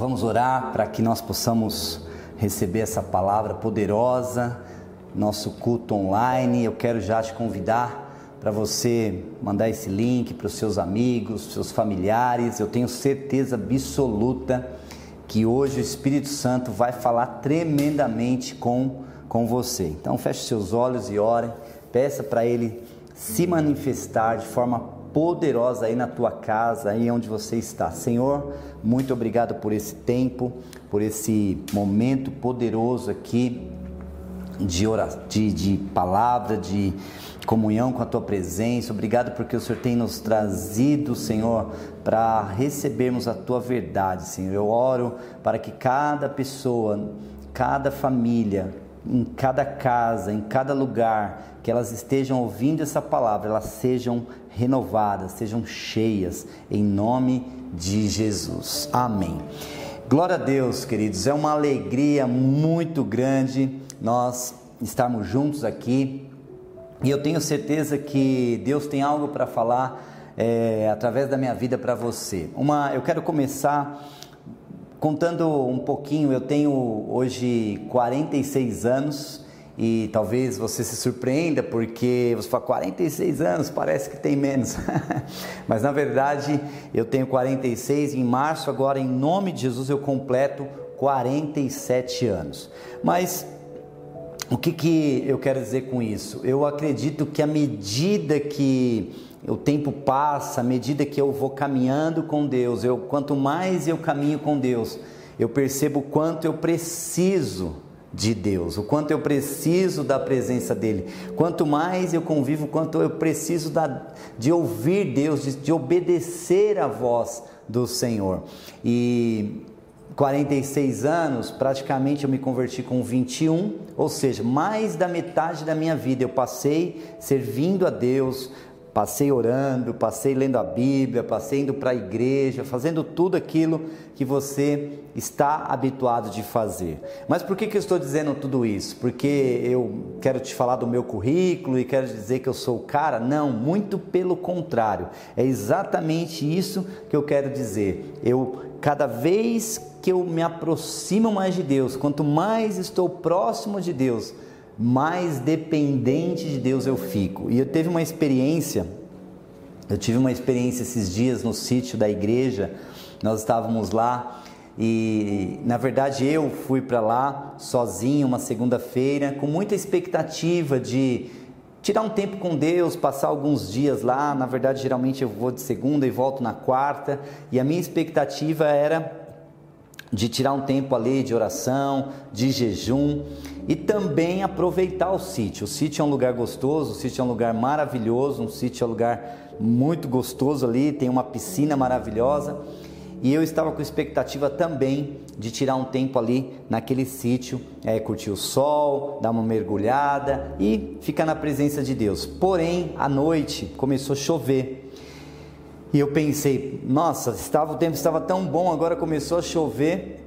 Vamos orar para que nós possamos receber essa palavra poderosa, nosso culto online. Eu quero já te convidar para você mandar esse link para os seus amigos, seus familiares. Eu tenho certeza absoluta que hoje o Espírito Santo vai falar tremendamente com, com você. Então feche seus olhos e ore, peça para ele se manifestar de forma poderosa aí na tua casa, aí onde você está. Senhor, muito obrigado por esse tempo, por esse momento poderoso aqui de, oração, de, de palavra, de comunhão com a tua presença. Obrigado porque o Senhor tem nos trazido, Senhor, para recebermos a tua verdade, Senhor. Eu oro para que cada pessoa, cada família, em cada casa, em cada lugar, que elas estejam ouvindo essa palavra, elas sejam renovadas, sejam cheias, em nome de Jesus. Amém. Glória a Deus, queridos, é uma alegria muito grande nós estarmos juntos aqui e eu tenho certeza que Deus tem algo para falar é, através da minha vida para você. Uma, eu quero começar contando um pouquinho. Eu tenho hoje 46 anos e talvez você se surpreenda porque você fala 46 anos, parece que tem menos. Mas na verdade, eu tenho 46 em março agora em nome de Jesus eu completo 47 anos. Mas o que, que eu quero dizer com isso? Eu acredito que à medida que o tempo passa, à medida que eu vou caminhando com Deus, eu quanto mais eu caminho com Deus, eu percebo quanto eu preciso de Deus, o quanto eu preciso da presença dEle. Quanto mais eu convivo, quanto eu preciso da, de ouvir Deus, de, de obedecer a voz do Senhor. E 46 anos, praticamente eu me converti com 21, ou seja, mais da metade da minha vida eu passei servindo a Deus, Passei orando, passei lendo a Bíblia, passei indo para a igreja, fazendo tudo aquilo que você está habituado de fazer. Mas por que, que eu estou dizendo tudo isso? Porque eu quero te falar do meu currículo e quero dizer que eu sou o cara? Não, muito pelo contrário. É exatamente isso que eu quero dizer. Eu, cada vez que eu me aproximo mais de Deus, quanto mais estou próximo de Deus, mais dependente de Deus eu fico. E eu teve uma experiência, eu tive uma experiência esses dias no sítio da igreja, nós estávamos lá e na verdade eu fui para lá sozinho uma segunda-feira com muita expectativa de tirar um tempo com Deus, passar alguns dias lá. Na verdade, geralmente eu vou de segunda e volto na quarta, e a minha expectativa era de tirar um tempo ali de oração, de jejum e também aproveitar o sítio. O sítio é um lugar gostoso, o sítio é um lugar maravilhoso, um sítio é um lugar muito gostoso ali, tem uma piscina maravilhosa. E eu estava com expectativa também de tirar um tempo ali naquele sítio, é, curtir o sol, dar uma mergulhada e ficar na presença de Deus. Porém, à noite começou a chover e eu pensei, nossa, estava, o tempo estava tão bom, agora começou a chover.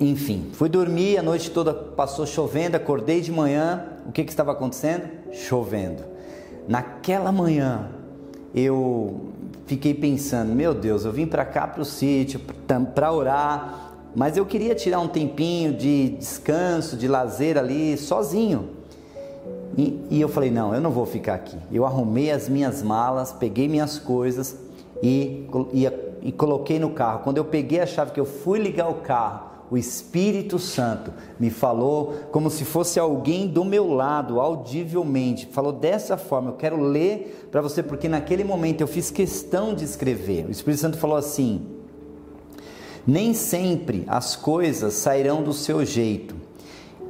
Enfim, fui dormir, a noite toda passou chovendo, acordei de manhã, o que, que estava acontecendo? Chovendo. Naquela manhã, eu fiquei pensando, meu Deus, eu vim para cá para o sítio para orar, mas eu queria tirar um tempinho de descanso, de lazer ali, sozinho. E, e, eu falei: não, eu não vou ficar aqui. Eu arrumei as minhas malas, peguei minhas coisas e, e, e coloquei no carro. Quando eu peguei a chave que eu fui ligar o carro, o Espírito Santo me falou como se fosse alguém do meu lado, audivelmente. Falou dessa forma. Eu quero ler para você, porque naquele momento eu fiz questão de escrever. O Espírito Santo falou assim: Nem sempre as coisas sairão do seu jeito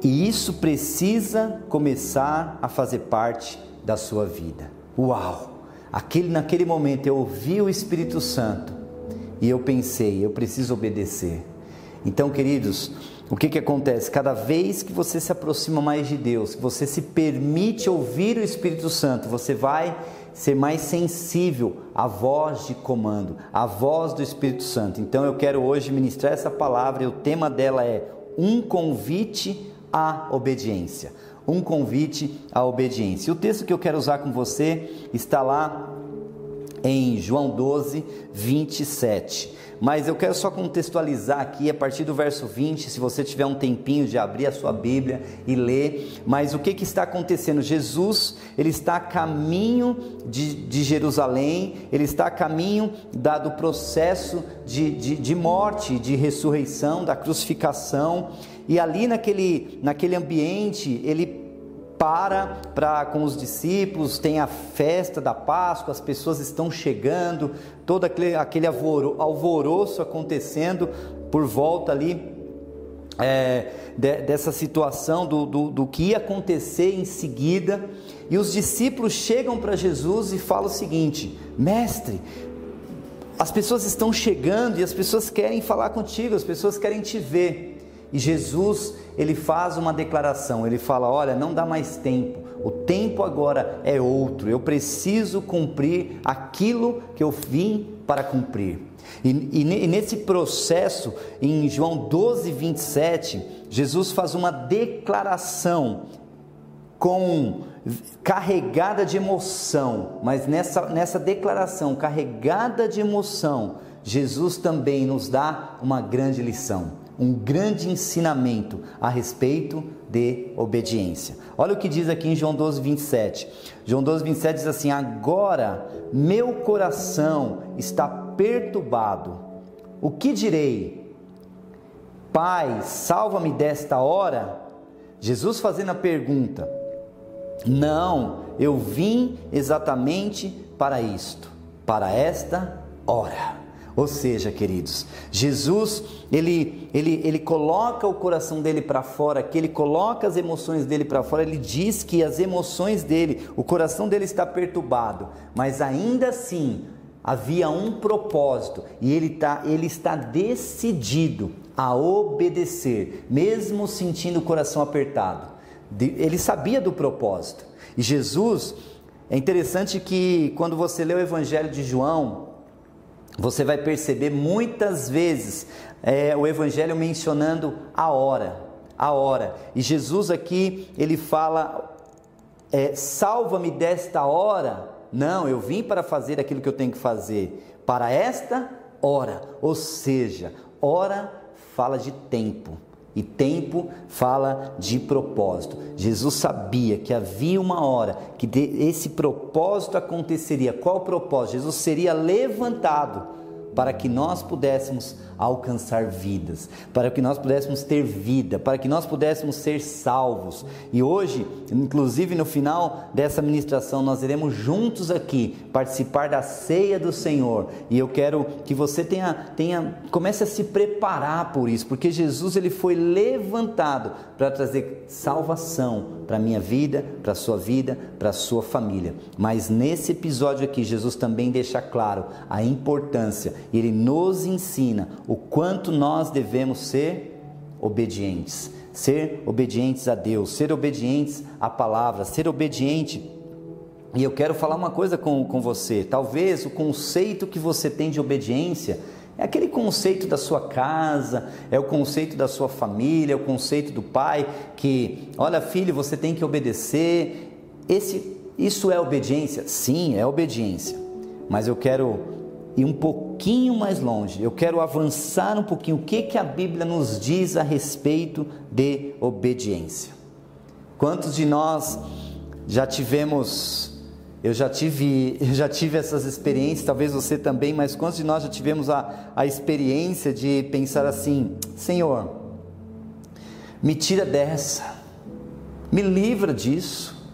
e isso precisa começar a fazer parte da sua vida. Uau! Aquele, naquele momento eu ouvi o Espírito Santo e eu pensei, eu preciso obedecer. Então, queridos, o que, que acontece? Cada vez que você se aproxima mais de Deus, que você se permite ouvir o Espírito Santo, você vai ser mais sensível à voz de comando, à voz do Espírito Santo. Então eu quero hoje ministrar essa palavra e o tema dela é um convite à obediência. Um convite à obediência. O texto que eu quero usar com você está lá em João 12, 27. Mas eu quero só contextualizar aqui a partir do verso 20, se você tiver um tempinho de abrir a sua Bíblia e ler. Mas o que, que está acontecendo? Jesus, ele está a caminho de, de Jerusalém, ele está a caminho do processo de, de, de morte, de ressurreição, da crucificação. E ali naquele, naquele ambiente, ele para, para com os discípulos, tem a festa da Páscoa, as pessoas estão chegando, todo aquele, aquele alvoroço acontecendo por volta ali é, de, dessa situação do, do, do que ia acontecer em seguida. E os discípulos chegam para Jesus e falam o seguinte: Mestre, as pessoas estão chegando e as pessoas querem falar contigo, as pessoas querem te ver. E Jesus, ele faz uma declaração, ele fala: "Olha, não dá mais tempo. O tempo agora é outro. Eu preciso cumprir aquilo que eu vim para cumprir." E, e, e nesse processo, em João 12, 27, Jesus faz uma declaração com carregada de emoção, mas nessa, nessa declaração carregada de emoção, Jesus também nos dá uma grande lição um grande ensinamento a respeito de obediência. Olha o que diz aqui em João 12, 27. João 12, 27 diz assim: Agora meu coração está perturbado. O que direi? Pai, salva-me desta hora? Jesus fazendo a pergunta: Não, eu vim exatamente para isto, para esta hora. Ou seja, queridos, Jesus, ele, ele, ele coloca o coração dele para fora, que ele coloca as emoções dele para fora, ele diz que as emoções dele, o coração dele está perturbado, mas ainda assim havia um propósito e ele, tá, ele está decidido a obedecer, mesmo sentindo o coração apertado. Ele sabia do propósito. E Jesus, é interessante que quando você lê o Evangelho de João, você vai perceber muitas vezes é, o Evangelho mencionando a hora, a hora. E Jesus aqui ele fala: é, salva-me desta hora. Não, eu vim para fazer aquilo que eu tenho que fazer para esta hora. Ou seja, hora fala de tempo. E tempo fala de propósito. Jesus sabia que havia uma hora que esse propósito aconteceria. Qual propósito? Jesus seria levantado para que nós pudéssemos alcançar vidas, para que nós pudéssemos ter vida, para que nós pudéssemos ser salvos. E hoje, inclusive no final dessa ministração, nós iremos juntos aqui participar da ceia do Senhor. E eu quero que você tenha, tenha comece a se preparar por isso, porque Jesus ele foi levantado para trazer salvação para a minha vida, para a sua vida, para a sua família. Mas nesse episódio aqui, Jesus também deixa claro a importância, ele nos ensina o quanto nós devemos ser obedientes. Ser obedientes a Deus, ser obedientes à palavra, ser obediente. E eu quero falar uma coisa com, com você. Talvez o conceito que você tem de obediência é aquele conceito da sua casa, é o conceito da sua família, é o conceito do pai que, olha, filho, você tem que obedecer. Esse, isso é obediência? Sim, é obediência. Mas eu quero ir um pouquinho mais longe. Eu quero avançar um pouquinho. O que que a Bíblia nos diz a respeito de obediência? Quantos de nós já tivemos eu já tive, eu já tive essas experiências, talvez você também, mas quantos de nós já tivemos a, a experiência de pensar assim: Senhor, me tira dessa, me livra disso,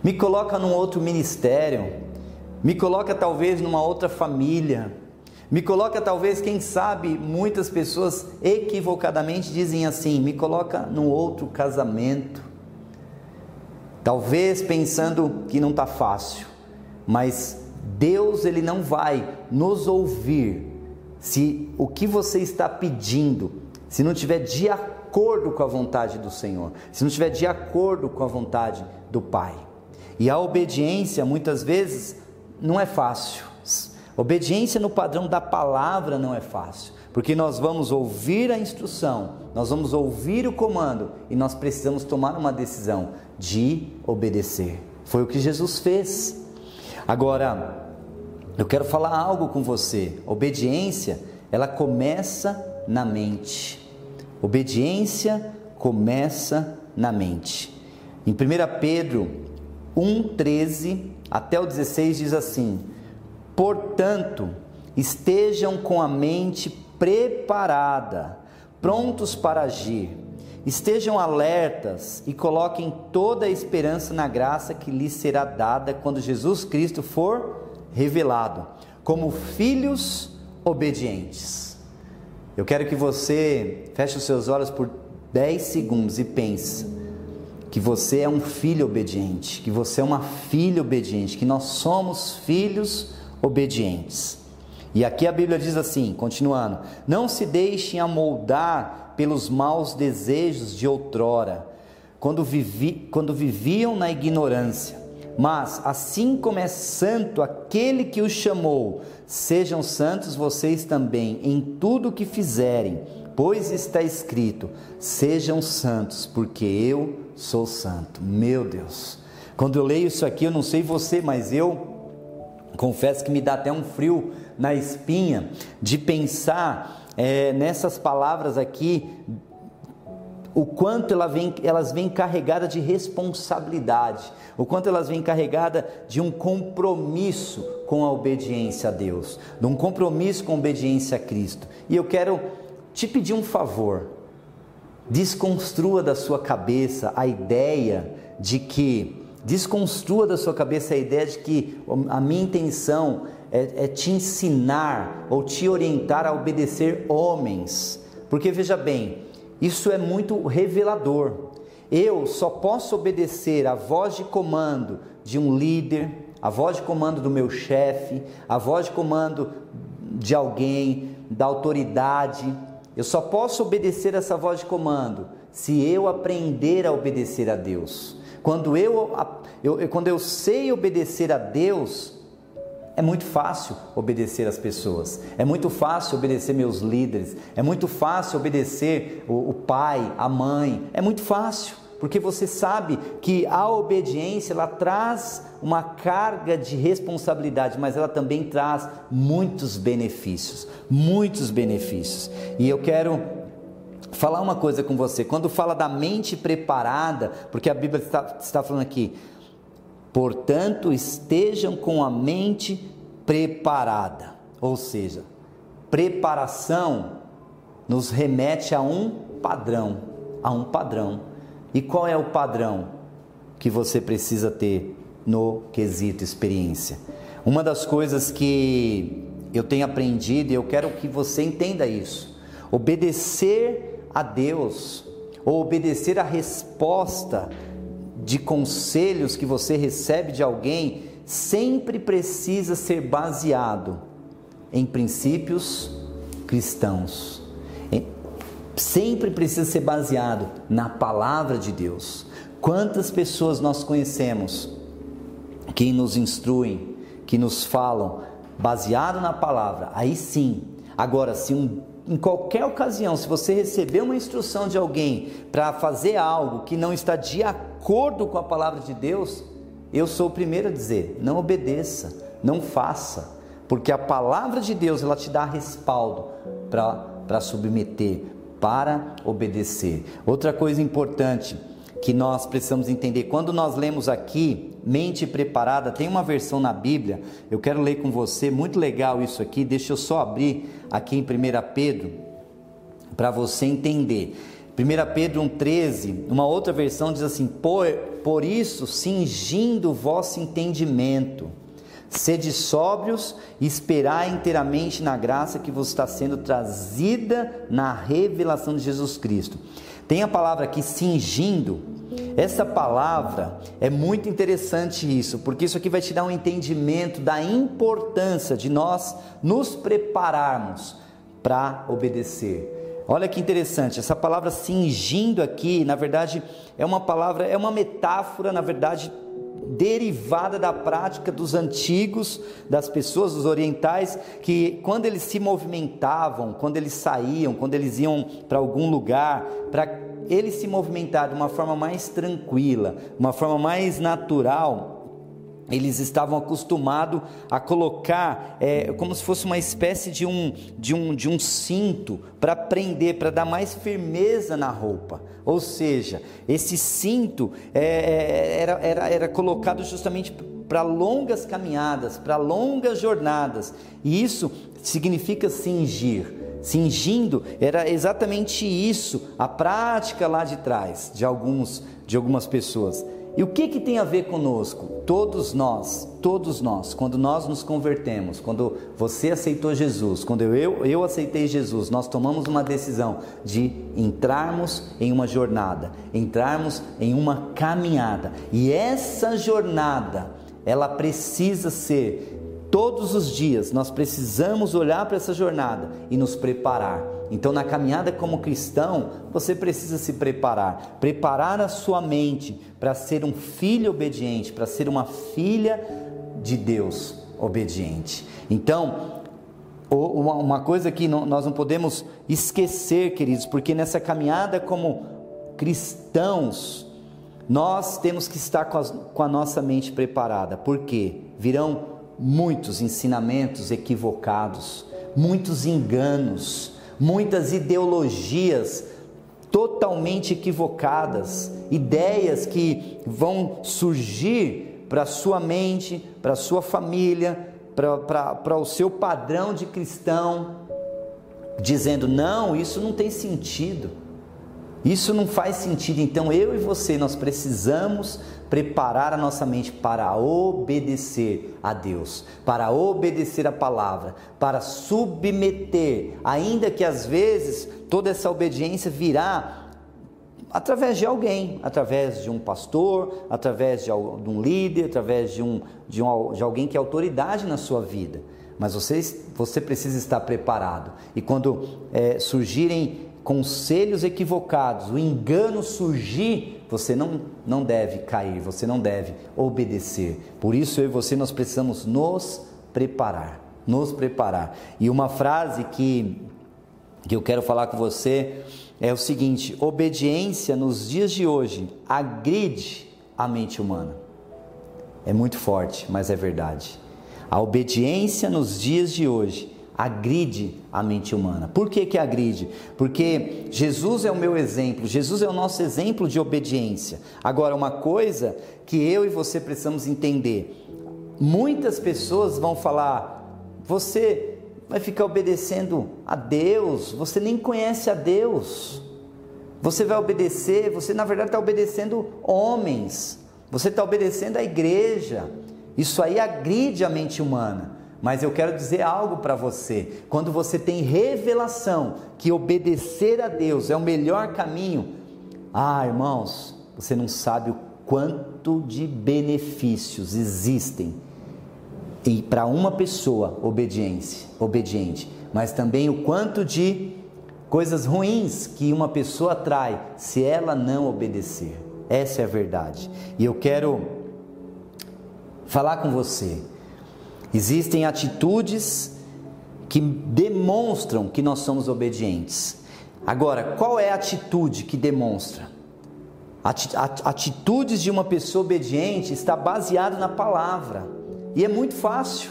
me coloca num outro ministério, me coloca talvez numa outra família, me coloca talvez, quem sabe, muitas pessoas equivocadamente dizem assim: me coloca num outro casamento Talvez pensando que não está fácil, mas Deus ele não vai nos ouvir se o que você está pedindo, se não tiver de acordo com a vontade do Senhor, se não tiver de acordo com a vontade do Pai. E a obediência muitas vezes não é fácil. Obediência no padrão da palavra não é fácil, porque nós vamos ouvir a instrução, nós vamos ouvir o comando e nós precisamos tomar uma decisão de obedecer. Foi o que Jesus fez. Agora, eu quero falar algo com você. Obediência, ela começa na mente. Obediência começa na mente. Em 1 Pedro 1,13 até o 16 diz assim: Portanto, estejam com a mente preparada, prontos para agir. Estejam alertas e coloquem toda a esperança na graça que lhes será dada quando Jesus Cristo for revelado, como filhos obedientes. Eu quero que você feche os seus olhos por 10 segundos e pense que você é um filho obediente, que você é uma filha obediente, que nós somos filhos obedientes. E aqui a Bíblia diz assim, continuando: Não se deixem amoldar pelos maus desejos de outrora, quando, vivi, quando viviam na ignorância. Mas, assim como é santo aquele que os chamou, sejam santos vocês também em tudo o que fizerem, pois está escrito: sejam santos, porque eu sou santo. Meu Deus. Quando eu leio isso aqui, eu não sei você, mas eu confesso que me dá até um frio na espinha de pensar é, nessas palavras aqui, o quanto ela vem, elas vêm carregadas de responsabilidade, o quanto elas vêm carregadas de um compromisso com a obediência a Deus, de um compromisso com a obediência a Cristo. E eu quero te pedir um favor, desconstrua da sua cabeça a ideia de que Desconstrua da sua cabeça a ideia de que a minha intenção é, é te ensinar ou te orientar a obedecer homens, porque veja bem, isso é muito revelador. Eu só posso obedecer a voz de comando de um líder, a voz de comando do meu chefe, a voz de comando de alguém, da autoridade. Eu só posso obedecer essa voz de comando se eu aprender a obedecer a Deus. Quando eu, eu, quando eu sei obedecer a Deus, é muito fácil obedecer as pessoas, é muito fácil obedecer meus líderes, é muito fácil obedecer o, o pai, a mãe, é muito fácil, porque você sabe que a obediência ela traz uma carga de responsabilidade, mas ela também traz muitos benefícios, muitos benefícios. E eu quero falar uma coisa com você. Quando fala da mente preparada, porque a Bíblia está, está falando aqui, portanto, estejam com a mente preparada. Ou seja, preparação nos remete a um padrão, a um padrão. E qual é o padrão que você precisa ter no quesito experiência? Uma das coisas que eu tenho aprendido e eu quero que você entenda isso. Obedecer a Deus ou obedecer a resposta de conselhos que você recebe de alguém sempre precisa ser baseado em princípios cristãos. Sempre precisa ser baseado na palavra de Deus. Quantas pessoas nós conhecemos que nos instruem, que nos falam baseado na palavra? Aí sim. Agora, se um em qualquer ocasião, se você receber uma instrução de alguém para fazer algo que não está de acordo com a palavra de Deus, eu sou o primeiro a dizer: não obedeça, não faça, porque a palavra de Deus ela te dá respaldo para submeter, para obedecer. Outra coisa importante que nós precisamos entender, quando nós lemos aqui mente preparada. Tem uma versão na Bíblia, eu quero ler com você, muito legal isso aqui. Deixa eu só abrir aqui em 1 Pedro para você entender. 1 Pedro 1,13, uma outra versão diz assim: por, por isso, cingindo o vosso entendimento, sede sóbrios e esperai inteiramente na graça que vos está sendo trazida na revelação de Jesus Cristo. Tem a palavra aqui cingindo, essa palavra é muito interessante isso, porque isso aqui vai te dar um entendimento da importância de nós nos prepararmos para obedecer. Olha que interessante, essa palavra cingindo aqui, na verdade, é uma palavra, é uma metáfora, na verdade, derivada da prática dos antigos, das pessoas, dos orientais, que quando eles se movimentavam, quando eles saíam, quando eles iam para algum lugar, para ele se movimentar de uma forma mais tranquila, uma forma mais natural, eles estavam acostumados a colocar é, como se fosse uma espécie de um, de um, de um cinto para prender, para dar mais firmeza na roupa. Ou seja, esse cinto é, é era, era, era colocado justamente para longas caminhadas, para longas jornadas. E isso significa cingir. Cingindo era exatamente isso, a prática lá de trás de alguns de algumas pessoas. E o que, que tem a ver conosco? Todos nós, todos nós, quando nós nos convertemos, quando você aceitou Jesus, quando eu, eu aceitei Jesus, nós tomamos uma decisão de entrarmos em uma jornada, entrarmos em uma caminhada. E essa jornada, ela precisa ser todos os dias, nós precisamos olhar para essa jornada e nos preparar então, na caminhada como cristão, você precisa se preparar, preparar a sua mente para ser um filho obediente, para ser uma filha de Deus obediente. Então, uma coisa que nós não podemos esquecer, queridos, porque nessa caminhada como cristãos, nós temos que estar com a, nossa mente preparada, porque virão muitos ensinamentos equivocados, muitos enganos, muitas ideologias totalmente equivocadas, ideias que vão surgir para sua mente, para sua família, para o seu padrão de cristão, dizendo: não, isso não tem sentido, isso não faz sentido. Então eu e você, nós precisamos preparar a nossa mente para obedecer a Deus, para obedecer a palavra, para submeter, ainda que às vezes toda essa obediência virá através de alguém, através de um pastor, através de um líder, através de, um, de, um, de alguém que é autoridade na sua vida. Mas você, você precisa estar preparado. E quando é, surgirem conselhos equivocados, o engano surgir, você não, não deve cair, você não deve obedecer. Por isso eu e você nós precisamos nos preparar, nos preparar. E uma frase que, que eu quero falar com você é o seguinte: obediência nos dias de hoje agride a mente humana. É muito forte, mas é verdade. A obediência nos dias de hoje agride a mente humana. Por que, que agride? Porque Jesus é o meu exemplo, Jesus é o nosso exemplo de obediência. Agora, uma coisa que eu e você precisamos entender: muitas pessoas vão falar, você vai ficar obedecendo a Deus, você nem conhece a Deus. Você vai obedecer, você na verdade está obedecendo homens, você está obedecendo a igreja. Isso aí agride a mente humana. Mas eu quero dizer algo para você. Quando você tem revelação que obedecer a Deus é o melhor caminho, ah, irmãos, você não sabe o quanto de benefícios existem e para uma pessoa obediência, obediente, mas também o quanto de coisas ruins que uma pessoa trai se ela não obedecer. Essa é a verdade. E eu quero falar com você Existem atitudes que demonstram que nós somos obedientes. Agora, qual é a atitude que demonstra? Atitudes de uma pessoa obediente está baseado na palavra. E é muito fácil,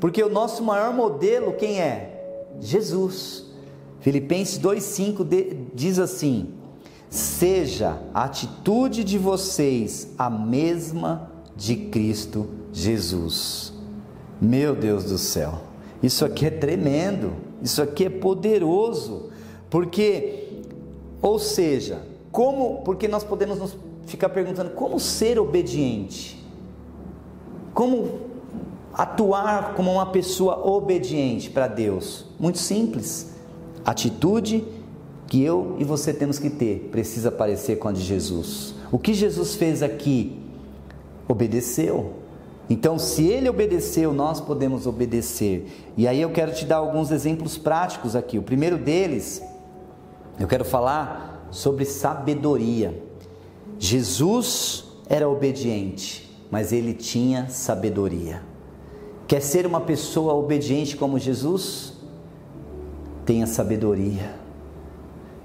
porque o nosso maior modelo quem é? Jesus. Filipenses 2:5 diz assim: Seja a atitude de vocês a mesma de Cristo Jesus. Meu Deus do céu, isso aqui é tremendo, isso aqui é poderoso, porque, ou seja, como, porque nós podemos nos ficar perguntando como ser obediente, como atuar como uma pessoa obediente para Deus? Muito simples, atitude que eu e você temos que ter precisa parecer com a de Jesus. O que Jesus fez aqui? Obedeceu, então, se ele obedeceu, nós podemos obedecer. E aí eu quero te dar alguns exemplos práticos aqui. O primeiro deles, eu quero falar sobre sabedoria. Jesus era obediente, mas ele tinha sabedoria. Quer ser uma pessoa obediente como Jesus? Tenha sabedoria.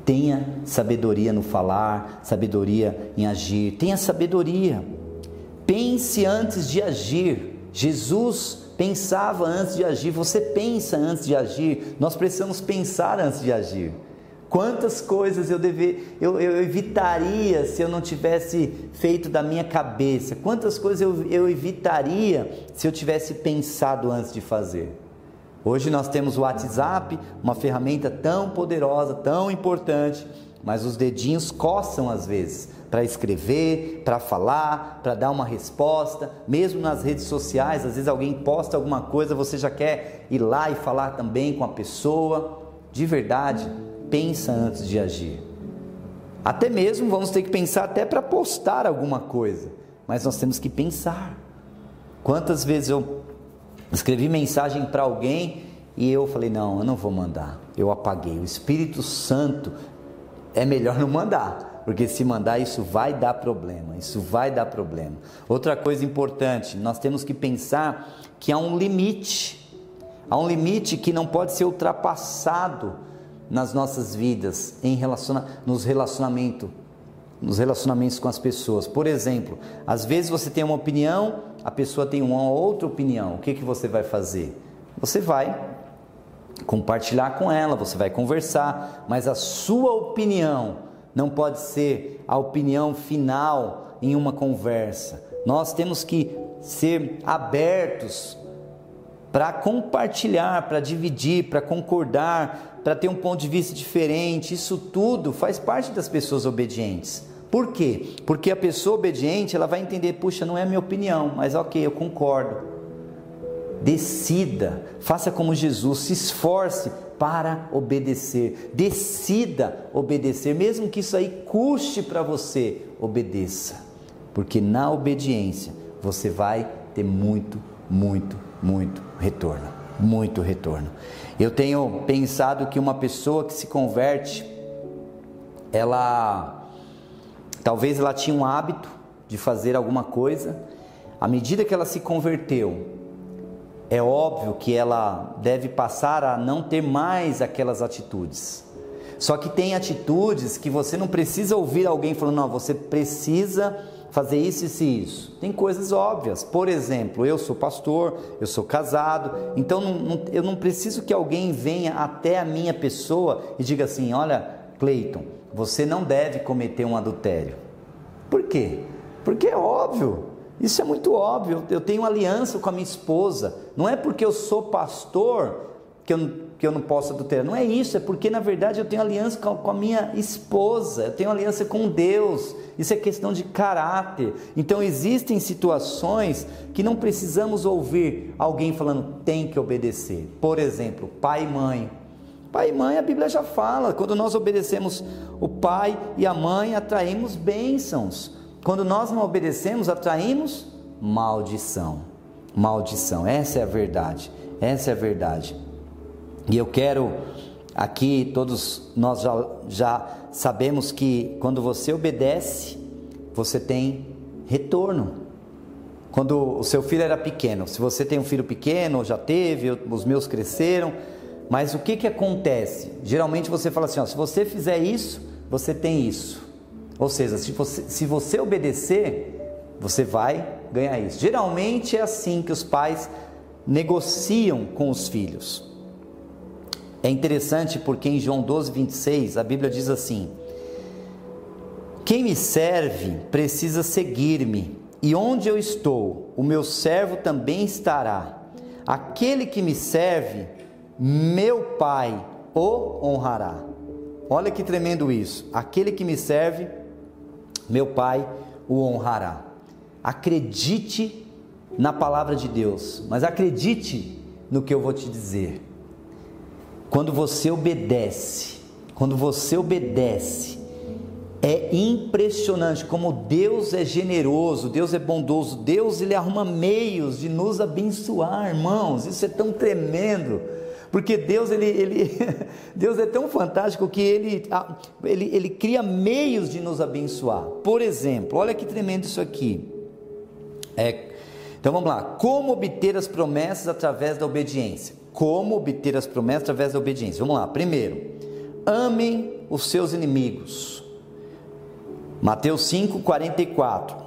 Tenha sabedoria no falar, sabedoria em agir. Tenha sabedoria. Pense antes de agir. Jesus pensava antes de agir. Você pensa antes de agir. Nós precisamos pensar antes de agir. Quantas coisas eu, deve, eu, eu, evitaria se eu não tivesse feito da minha cabeça? Quantas coisas eu, eu evitaria se eu tivesse pensado antes de fazer? Hoje nós temos o WhatsApp, uma ferramenta tão poderosa, tão importante, mas os dedinhos coçam às vezes para escrever, para falar, para dar uma resposta, mesmo nas redes sociais, às vezes alguém posta alguma coisa, você já quer ir lá e falar também com a pessoa. De verdade, pensa antes de agir. Até mesmo vamos ter que pensar até para postar alguma coisa, mas nós temos que pensar. Quantas vezes eu escrevi mensagem para alguém e eu falei: não, eu não vou mandar. Eu apaguei. O Espírito Santo é melhor não mandar, porque se mandar isso vai dar problema. Isso vai dar problema. Outra coisa importante: nós temos que pensar que há um limite. Há um limite que não pode ser ultrapassado nas nossas vidas, em relaciona, nos relacionamentos, nos relacionamentos com as pessoas. Por exemplo, às vezes você tem uma opinião, a pessoa tem uma outra opinião. O que, que você vai fazer? Você vai compartilhar com ela, você vai conversar, mas a sua opinião não pode ser a opinião final em uma conversa. Nós temos que ser abertos para compartilhar, para dividir, para concordar, para ter um ponto de vista diferente. Isso tudo faz parte das pessoas obedientes. Por quê? Porque a pessoa obediente, ela vai entender, puxa, não é a minha opinião, mas ok, eu concordo. Decida, faça como Jesus, se esforce para obedecer. Decida obedecer, mesmo que isso aí custe para você, obedeça. Porque na obediência você vai ter muito, muito, muito retorno. Muito retorno. Eu tenho pensado que uma pessoa que se converte, ela talvez ela tinha um hábito de fazer alguma coisa, à medida que ela se converteu, é óbvio que ela deve passar a não ter mais aquelas atitudes. Só que tem atitudes que você não precisa ouvir alguém falando, não, você precisa fazer isso, isso e isso. Tem coisas óbvias. Por exemplo, eu sou pastor, eu sou casado, então não, não, eu não preciso que alguém venha até a minha pessoa e diga assim: olha, Cleiton, você não deve cometer um adultério. Por quê? Porque é óbvio. Isso é muito óbvio. Eu tenho aliança com a minha esposa. Não é porque eu sou pastor que eu, que eu não posso adulterar. Não é isso. É porque, na verdade, eu tenho aliança com, com a minha esposa. Eu tenho aliança com Deus. Isso é questão de caráter. Então, existem situações que não precisamos ouvir alguém falando tem que obedecer. Por exemplo, pai e mãe. Pai e mãe, a Bíblia já fala. Quando nós obedecemos o pai e a mãe, atraímos bênçãos. Quando nós não obedecemos, atraímos maldição. Maldição. Essa é a verdade. Essa é a verdade. E eu quero aqui, todos nós já, já sabemos que quando você obedece, você tem retorno. Quando o seu filho era pequeno, se você tem um filho pequeno, já teve, os meus cresceram, mas o que, que acontece? Geralmente você fala assim: ó, se você fizer isso, você tem isso. Ou seja, se você, se você obedecer, você vai ganhar isso. Geralmente é assim que os pais negociam com os filhos. É interessante porque em João 12, 26, a Bíblia diz assim: Quem me serve precisa seguir-me, e onde eu estou, o meu servo também estará. Aquele que me serve, meu Pai o honrará. Olha que tremendo isso. Aquele que me serve, meu Pai o honrará. Acredite na palavra de Deus, mas acredite no que eu vou te dizer. Quando você obedece, quando você obedece, é impressionante como Deus é generoso, Deus é bondoso, Deus ele arruma meios de nos abençoar, irmãos. Isso é tão tremendo. Porque Deus, ele, ele, Deus é tão fantástico que ele, ele, ele cria meios de nos abençoar. Por exemplo, olha que tremendo isso aqui. É, então vamos lá. Como obter as promessas através da obediência? Como obter as promessas através da obediência? Vamos lá. Primeiro, amem os seus inimigos. Mateus 5, 44.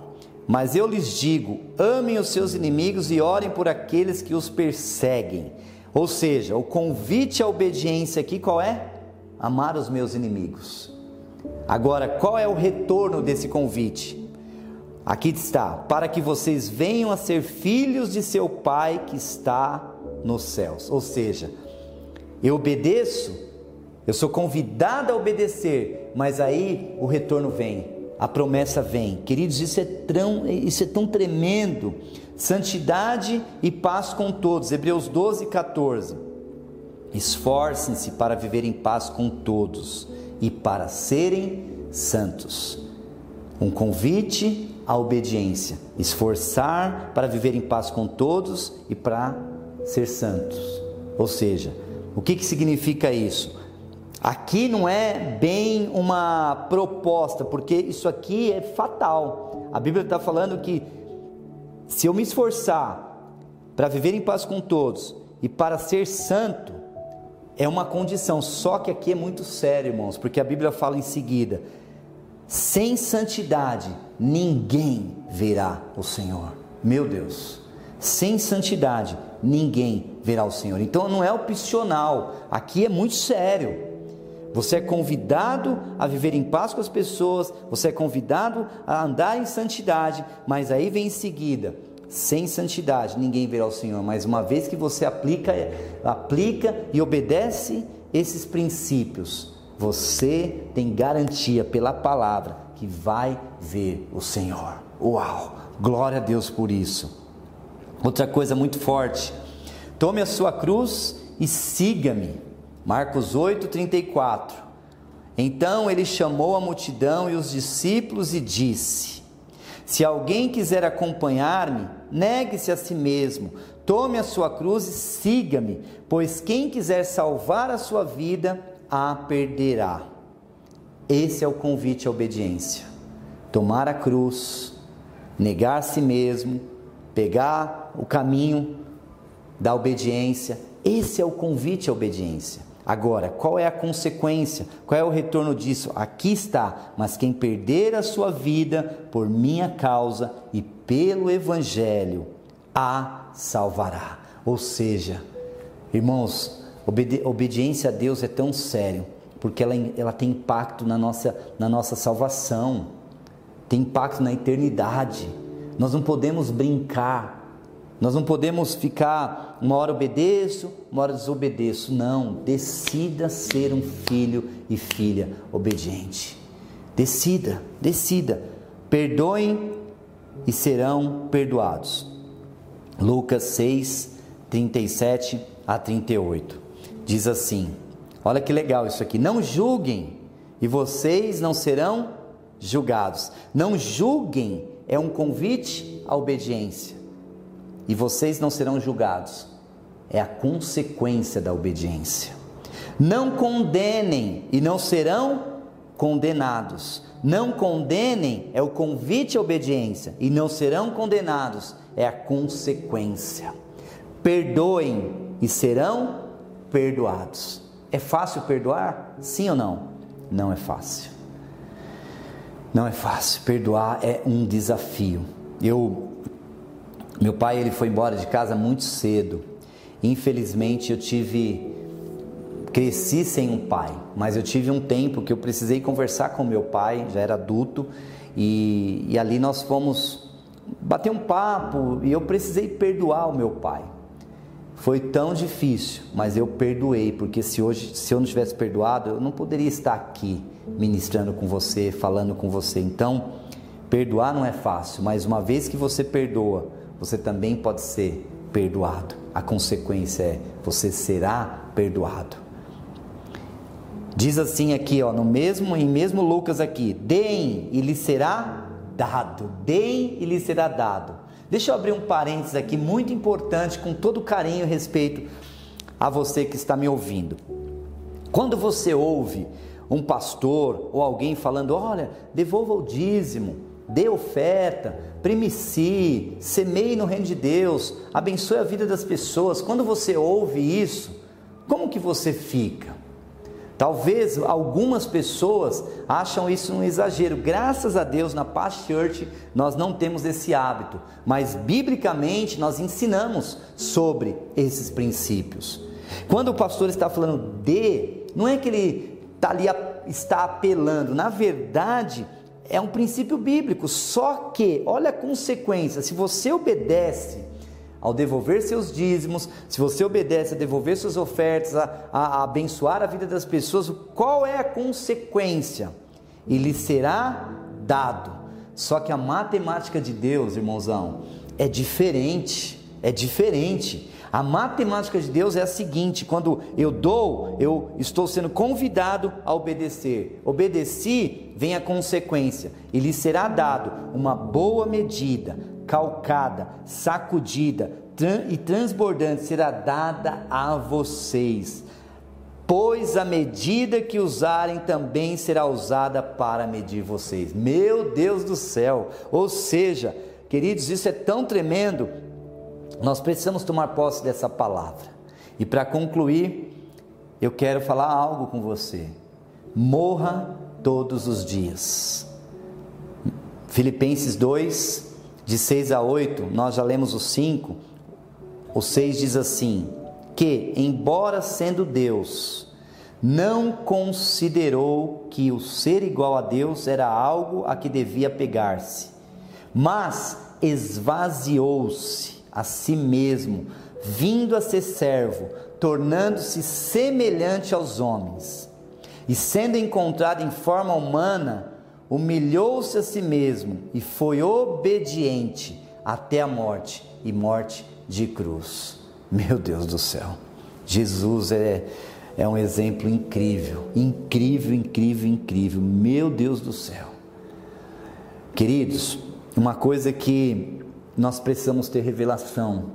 Mas eu lhes digo: amem os seus inimigos e orem por aqueles que os perseguem. Ou seja, o convite à obediência aqui qual é? Amar os meus inimigos. Agora, qual é o retorno desse convite? Aqui está: para que vocês venham a ser filhos de seu Pai que está nos céus. Ou seja, eu obedeço, eu sou convidado a obedecer, mas aí o retorno vem a promessa vem. Queridos, isso é tão, isso é tão tremendo. Santidade e paz com todos. Hebreus 12, 14. Esforcem-se para viver em paz com todos e para serem santos. Um convite à obediência. Esforçar para viver em paz com todos e para ser santos. Ou seja, o que, que significa isso? Aqui não é bem uma proposta, porque isso aqui é fatal. A Bíblia está falando que se eu me esforçar para viver em paz com todos e para ser santo, é uma condição. Só que aqui é muito sério, irmãos, porque a Bíblia fala em seguida: sem santidade ninguém verá o Senhor. Meu Deus, sem santidade ninguém verá o Senhor. Então não é opcional, aqui é muito sério. Você é convidado a viver em paz com as pessoas, você é convidado a andar em santidade, mas aí vem em seguida, sem santidade ninguém verá o Senhor. Mas uma vez que você aplica, aplica e obedece esses princípios, você tem garantia pela palavra que vai ver o Senhor. Uau! Glória a Deus por isso. Outra coisa muito forte: tome a sua cruz e siga-me. Marcos 8:34. Então ele chamou a multidão e os discípulos e disse: Se alguém quiser acompanhar-me, negue-se a si mesmo, tome a sua cruz e siga-me, pois quem quiser salvar a sua vida, a perderá. Esse é o convite à obediência. Tomar a cruz, negar a si mesmo, pegar o caminho da obediência, esse é o convite à obediência. Agora, qual é a consequência? Qual é o retorno disso? Aqui está. Mas quem perder a sua vida por minha causa e pelo Evangelho, a salvará. Ou seja, irmãos, obedi obediência a Deus é tão sério, porque ela, ela tem impacto na nossa, na nossa salvação, tem impacto na eternidade. Nós não podemos brincar nós não podemos ficar uma hora obedeço, uma hora desobedeço. Não, decida ser um filho e filha obediente. Decida, decida. Perdoem e serão perdoados. Lucas 6, 37 a 38. Diz assim: Olha que legal isso aqui. Não julguem e vocês não serão julgados. Não julguem é um convite à obediência e vocês não serão julgados. É a consequência da obediência. Não condenem e não serão condenados. Não condenem é o convite à obediência e não serão condenados é a consequência. Perdoem e serão perdoados. É fácil perdoar? Sim ou não? Não é fácil. Não é fácil. Perdoar é um desafio. Eu meu pai ele foi embora de casa muito cedo. Infelizmente eu tive cresci sem um pai, mas eu tive um tempo que eu precisei conversar com meu pai, já era adulto, e, e ali nós fomos bater um papo e eu precisei perdoar o meu pai. Foi tão difícil, mas eu perdoei, porque se hoje, se eu não tivesse perdoado, eu não poderia estar aqui ministrando com você, falando com você. Então, perdoar não é fácil, mas uma vez que você perdoa, você também pode ser perdoado. A consequência é você será perdoado. Diz assim aqui, ó, no mesmo em mesmo Lucas aqui, deem e lhe será dado. Deem e lhe será dado. Deixa eu abrir um parênteses aqui muito importante, com todo carinho e respeito a você que está me ouvindo. Quando você ouve um pastor ou alguém falando, olha, devolva o dízimo, dê oferta, primicie, semeie no reino de Deus, abençoe a vida das pessoas. Quando você ouve isso, como que você fica? Talvez algumas pessoas acham isso um exagero. Graças a Deus, na Paz Church, nós não temos esse hábito, mas biblicamente nós ensinamos sobre esses princípios. Quando o pastor está falando de, não é que ele está ali está apelando, na verdade, é um princípio bíblico, só que, olha a consequência, se você obedece ao devolver seus dízimos, se você obedece a devolver suas ofertas, a, a, abençoar a vida das pessoas, qual é a consequência? E lhe será dado. Só que a matemática de Deus, irmãozão, é diferente. É diferente. A matemática de Deus é a seguinte: quando eu dou, eu estou sendo convidado a obedecer. Obedeci, vem a consequência, e lhe será dado uma boa medida, calcada, sacudida e transbordante será dada a vocês. Pois a medida que usarem também será usada para medir vocês. Meu Deus do céu! Ou seja, queridos, isso é tão tremendo, nós precisamos tomar posse dessa palavra. E para concluir, eu quero falar algo com você. Morra todos os dias. Filipenses 2, de 6 a 8, nós já lemos o 5. O 6 diz assim: Que, embora sendo Deus, não considerou que o ser igual a Deus era algo a que devia pegar-se, mas esvaziou-se a si mesmo, vindo a ser servo, tornando-se semelhante aos homens. E sendo encontrado em forma humana, humilhou-se a si mesmo e foi obediente até a morte e morte de cruz. Meu Deus do céu, Jesus é, é um exemplo incrível, incrível, incrível, incrível. Meu Deus do céu. Queridos, uma coisa que nós precisamos ter revelação.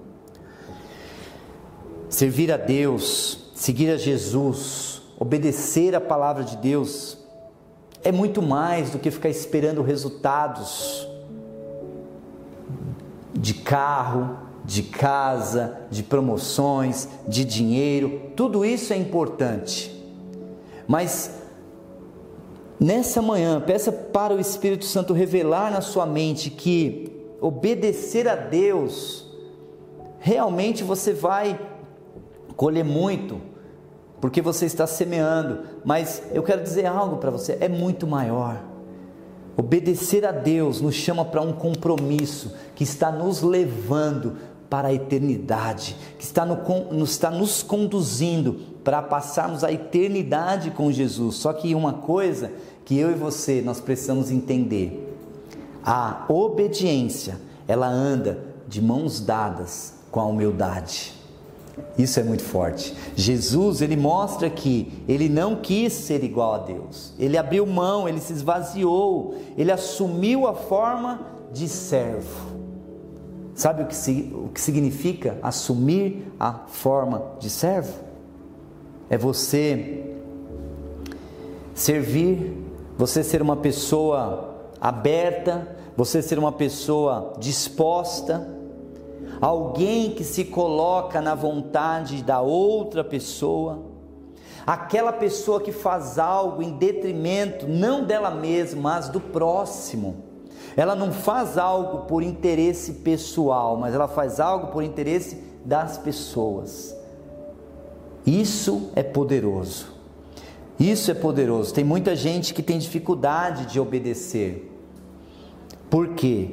Servir a Deus, seguir a Jesus, obedecer a palavra de Deus é muito mais do que ficar esperando resultados de carro, de casa, de promoções, de dinheiro, tudo isso é importante. Mas nessa manhã, peça para o Espírito Santo revelar na sua mente que obedecer a Deus, realmente você vai colher muito porque você está semeando, mas eu quero dizer algo para você: é muito maior. Obedecer a Deus nos chama para um compromisso que está nos levando para a eternidade, que está, no, está nos conduzindo para passarmos a eternidade com Jesus. Só que uma coisa que eu e você nós precisamos entender: a obediência ela anda de mãos dadas com a humildade. Isso é muito forte. Jesus, ele mostra que ele não quis ser igual a Deus. Ele abriu mão, ele se esvaziou, ele assumiu a forma de servo. Sabe o que, o que significa assumir a forma de servo? É você servir, você ser uma pessoa aberta, você ser uma pessoa disposta alguém que se coloca na vontade da outra pessoa, aquela pessoa que faz algo em detrimento não dela mesma, mas do próximo. Ela não faz algo por interesse pessoal, mas ela faz algo por interesse das pessoas. Isso é poderoso. Isso é poderoso. Tem muita gente que tem dificuldade de obedecer. Por quê?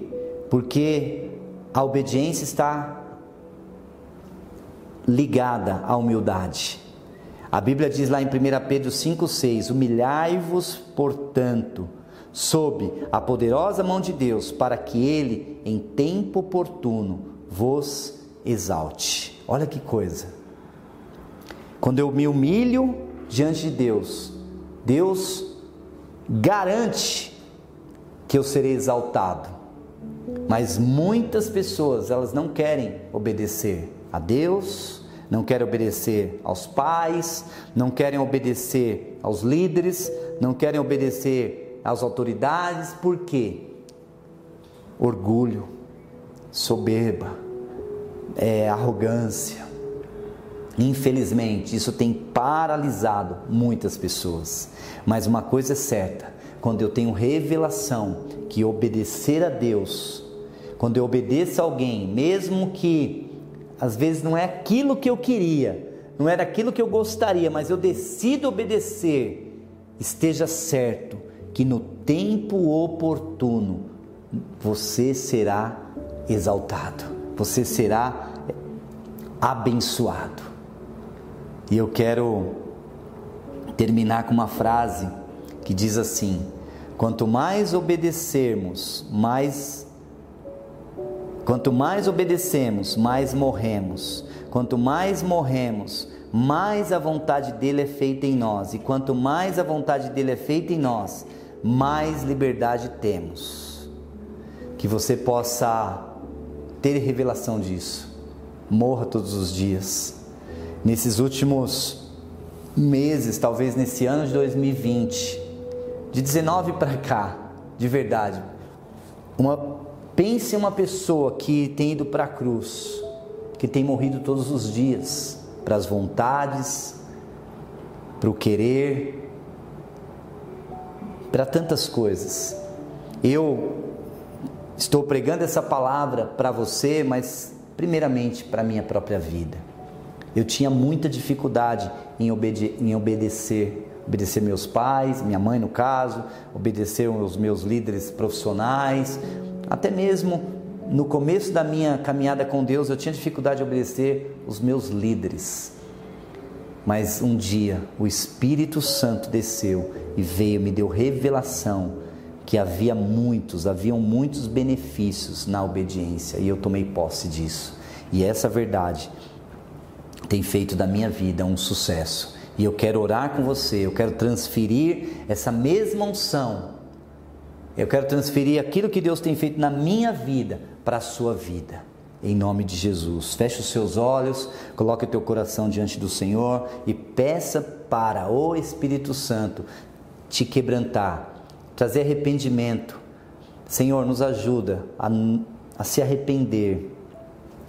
Porque a obediência está ligada à humildade. A Bíblia diz lá em 1 Pedro 5,6: Humilhai-vos, portanto, sob a poderosa mão de Deus, para que Ele, em tempo oportuno, vos exalte. Olha que coisa. Quando eu me humilho diante de Deus, Deus garante que eu serei exaltado. Mas muitas pessoas, elas não querem obedecer a Deus, não querem obedecer aos pais, não querem obedecer aos líderes, não querem obedecer às autoridades, por quê? Orgulho, soberba, é, arrogância. Infelizmente, isso tem paralisado muitas pessoas. Mas uma coisa é certa: quando eu tenho revelação que obedecer a Deus, quando eu obedeço a alguém, mesmo que às vezes não é aquilo que eu queria, não era aquilo que eu gostaria, mas eu decido obedecer, esteja certo que no tempo oportuno você será exaltado, você será abençoado. E eu quero terminar com uma frase que diz assim: quanto mais obedecermos, mais quanto mais obedecemos, mais morremos. Quanto mais morremos, mais a vontade dele é feita em nós. E quanto mais a vontade dele é feita em nós, mais liberdade temos. Que você possa ter revelação disso. Morra todos os dias. Nesses últimos meses, talvez nesse ano de 2020, de 19 para cá, de verdade, uma, pense em uma pessoa que tem ido para a cruz, que tem morrido todos os dias para as vontades, para o querer, para tantas coisas. Eu estou pregando essa palavra para você, mas primeiramente para minha própria vida. Eu tinha muita dificuldade em, obede em obedecer, obedecer meus pais, minha mãe no caso, obedecer os meus líderes profissionais, até mesmo no começo da minha caminhada com Deus, eu tinha dificuldade de obedecer os meus líderes. Mas um dia o Espírito Santo desceu e veio, me deu revelação que havia muitos, haviam muitos benefícios na obediência e eu tomei posse disso. E essa verdade tem feito da minha vida um sucesso. E eu quero orar com você, eu quero transferir essa mesma unção. Eu quero transferir aquilo que Deus tem feito na minha vida para a sua vida. Em nome de Jesus. Feche os seus olhos, coloque o teu coração diante do Senhor e peça para o Espírito Santo te quebrantar, trazer arrependimento. Senhor, nos ajuda a, a se arrepender.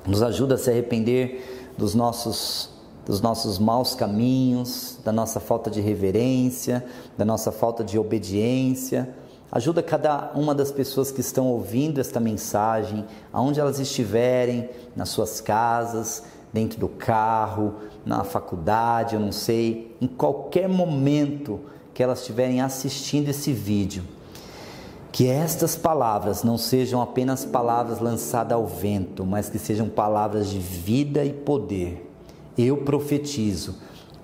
Nos ajuda a se arrepender dos nossos dos nossos maus caminhos, da nossa falta de reverência, da nossa falta de obediência. Ajuda cada uma das pessoas que estão ouvindo esta mensagem, aonde elas estiverem, nas suas casas, dentro do carro, na faculdade, eu não sei, em qualquer momento que elas estiverem assistindo esse vídeo. Que estas palavras não sejam apenas palavras lançadas ao vento, mas que sejam palavras de vida e poder. Eu profetizo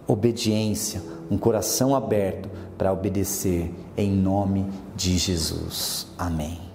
obediência, um coração aberto para obedecer em nome de Jesus. Amém.